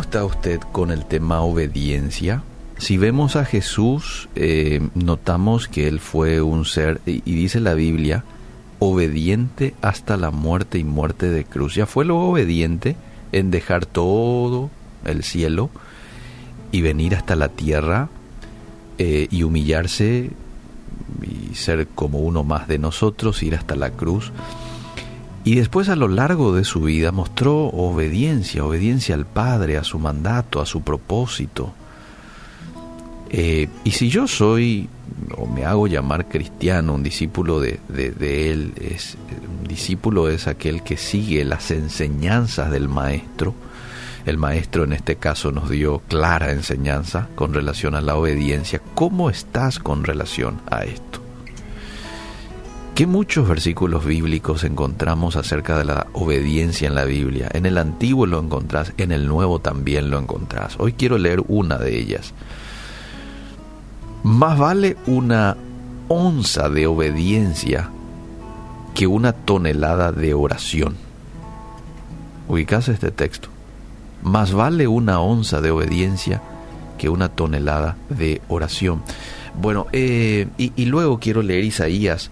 ¿Cómo está usted con el tema obediencia? Si vemos a Jesús, eh, notamos que Él fue un ser, y, dice la Biblia, obediente hasta la muerte y muerte de cruz. Ya fue lo obediente en dejar todo el cielo y venir hasta la tierra eh, y humillarse y ser como uno más de nosotros, ir hasta la cruz. Y después a lo largo de su vida mostró obediencia, obediencia al Padre, a su mandato, a su propósito. Eh, y si yo soy, o me hago llamar cristiano, un discípulo de, Él, es, un discípulo es aquel que sigue las enseñanzas del Maestro. El Maestro en este caso nos dio clara enseñanza con relación a la obediencia. ¿Cómo estás con relación a esto? ¿Qué muchos versículos bíblicos encontramos acerca de la obediencia en la Biblia? En el Antiguo lo encontrás, en el Nuevo también lo encontrás. Hoy quiero leer una de ellas. Más vale una onza de obediencia que una tonelada de oración. Ubicás este texto. Más vale una onza de obediencia que una tonelada de oración. Bueno, eh, y, y luego quiero leer Isaías,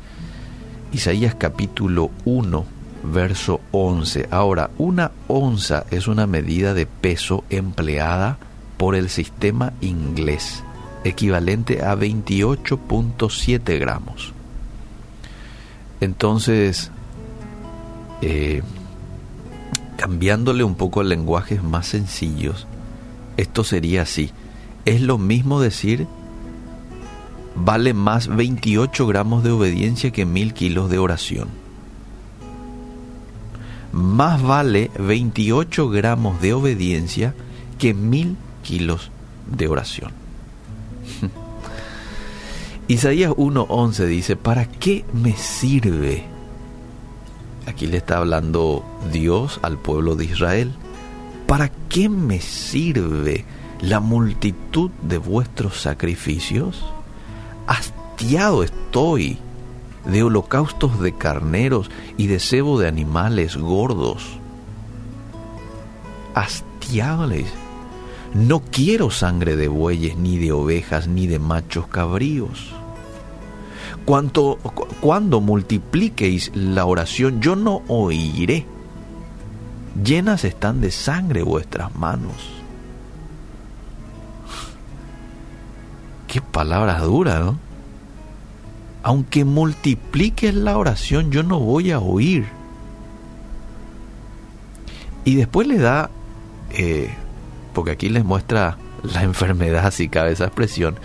Isaías capítulo 1, verso 11. Ahora, una onza es una medida de peso empleada por el sistema inglés equivalente a 28.7 gramos. Entonces, eh, cambiándole un poco el lenguajes más sencillos, esto sería así. Es lo mismo decir, vale más 28 gramos de obediencia que mil kilos de oración. Más vale 28 gramos de obediencia que mil kilos de oración. Isaías 1.11 dice, ¿para qué me sirve? Aquí le está hablando Dios al pueblo de Israel. ¿Para qué me sirve la multitud de vuestros sacrificios? Hastiado estoy de holocaustos de carneros y de cebo de animales gordos. Hastiado no quiero sangre de bueyes, ni de ovejas, ni de machos cabríos cuando multipliquéis la oración, yo no oiré. Llenas están de sangre vuestras manos. Qué palabras duras, ¿no? Aunque multipliques la oración, yo no voy a oír. Y después le da, eh, porque aquí les muestra la enfermedad, si cabe esa expresión,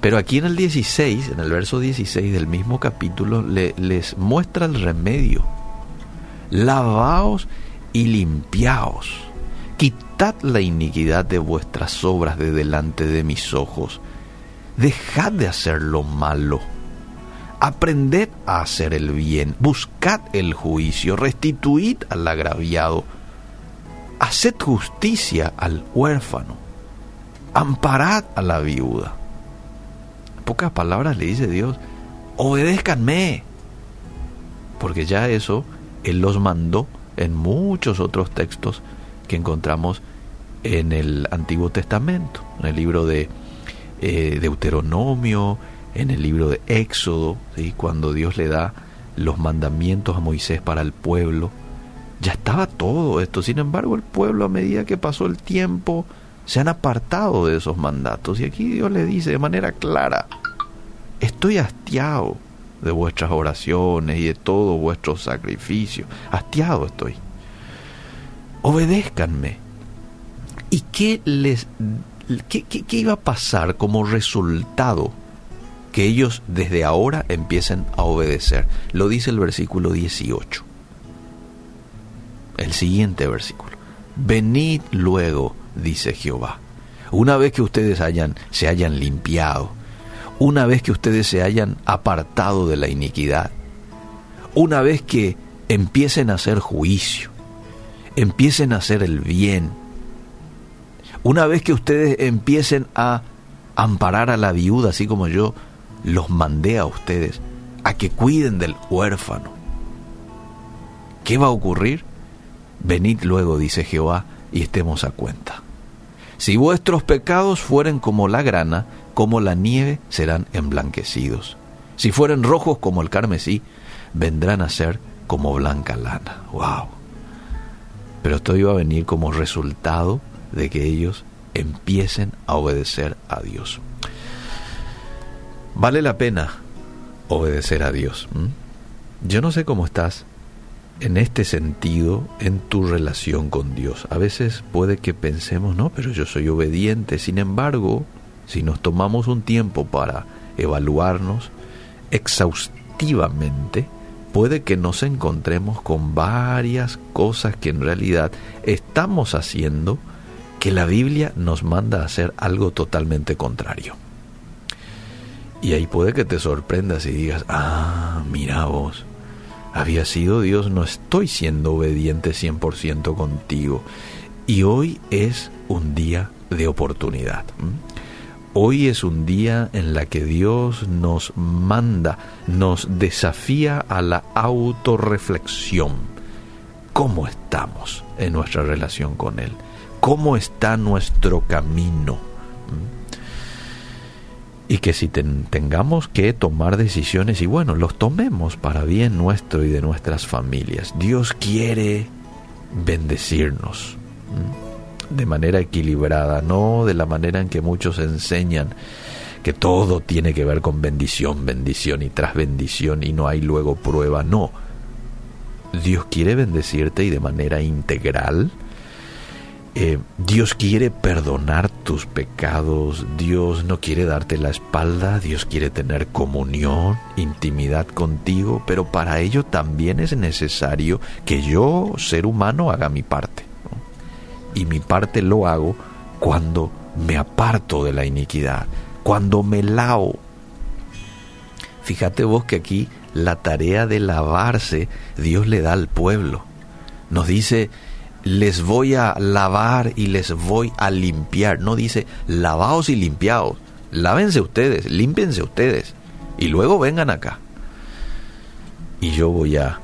pero aquí en el 16, en el verso 16 del mismo capítulo, les muestra el remedio. Lavaos y limpiaos. Quitad la iniquidad de vuestras obras de delante de mis ojos. Dejad de hacer lo malo. Aprended a hacer el bien. Buscad el juicio. Restituid al agraviado. Haced justicia al huérfano. Amparad a la viuda pocas palabras le dice Dios, obedézcanme. Porque ya eso Él los mandó en muchos otros textos que encontramos en el Antiguo Testamento, en el libro de eh, Deuteronomio, en el libro de Éxodo, ¿sí? cuando Dios le da los mandamientos a Moisés para el pueblo. Ya estaba todo esto, sin embargo el pueblo a medida que pasó el tiempo se han apartado de esos mandatos y aquí Dios le dice de manera clara, estoy hastiado de vuestras oraciones y de todo vuestro sacrificio, hastiado estoy. Obedézcanme. ¿Y qué les qué, iba a pasar como resultado que ellos desde ahora empiecen a obedecer? Lo dice el versículo 18. El siguiente versículo. Venid luego dice Jehová. Una vez que ustedes hayan, se hayan limpiado, una vez que ustedes se hayan apartado de la iniquidad, una vez que empiecen a hacer juicio, empiecen a hacer el bien, una vez que ustedes empiecen a amparar a la viuda, así como yo los mandé a ustedes, a que cuiden del huérfano. ¿Qué va a ocurrir? Venid luego, dice Jehová, y estemos a cuenta. Si vuestros pecados fueren como la grana, como la nieve serán emblanquecidos. Si fueren rojos como el carmesí, vendrán a ser como blanca lana. ¡Wow! Pero esto iba a venir como resultado de que ellos empiecen a obedecer a Dios. Vale la pena obedecer a Dios. Yo no sé cómo estás en este sentido en tu relación con Dios. A veces puede que pensemos, no, pero yo soy obediente. Sin embargo, si nos tomamos un tiempo para evaluarnos exhaustivamente, puede que nos encontremos con varias cosas que en realidad estamos haciendo que la Biblia nos manda a hacer algo totalmente contrario. Y ahí puede que te sorprendas y digas, ah, mira vos, había sido Dios, no estoy siendo obediente 100% contigo. Y hoy es un día de oportunidad. Hoy es un día en la que Dios nos manda, nos desafía a la autorreflexión. ¿Cómo estamos en nuestra relación con Él? Cómo está nuestro camino. Y que si tengamos que tomar decisiones, y bueno, los tomemos para bien nuestro y de nuestras familias. Dios quiere bendecirnos de manera equilibrada, no de la manera en que muchos enseñan que todo tiene que ver con bendición, bendición y tras bendición y no hay luego prueba. No. Dios quiere bendecirte y de manera integral, eh, Dios quiere perdonar tus pecados, Dios no quiere darte la espalda, Dios quiere tener comunión, intimidad contigo, pero para ello también es necesario que yo, ser humano, haga mi parte. Y mi parte lo hago cuando me aparto de la iniquidad, cuando me lao. Fíjate vos que aquí la tarea de lavarse Dios le da al pueblo. Nos dice les voy a lavar y les voy a limpiar. No dice lavaos y limpiaos. Lávense ustedes, límpiense ustedes y luego vengan acá. Y yo voy a,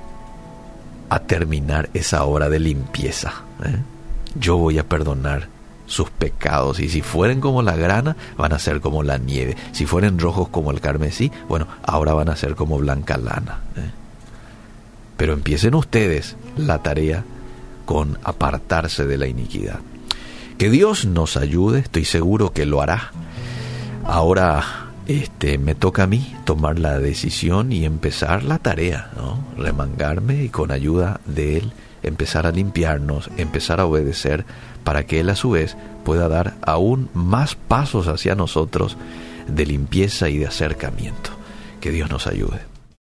terminar esa obra de limpieza. ¿eh? Yo voy a perdonar sus pecados y si fueren como la grana, van a ser como la nieve. Si fueren rojos como el carmesí, bueno, ahora van a ser como blanca lana. ¿eh? Pero empiecen ustedes la tarea con apartarse de la iniquidad. Que Dios nos ayude, estoy seguro que lo hará. Ahora este, me toca a mí tomar la decisión y empezar la tarea, remangarme y con ayuda de Él empezar a limpiarnos, empezar a obedecer, para que Él a su vez pueda dar aún más pasos hacia nosotros de limpieza y de acercamiento. Que Dios nos ayude.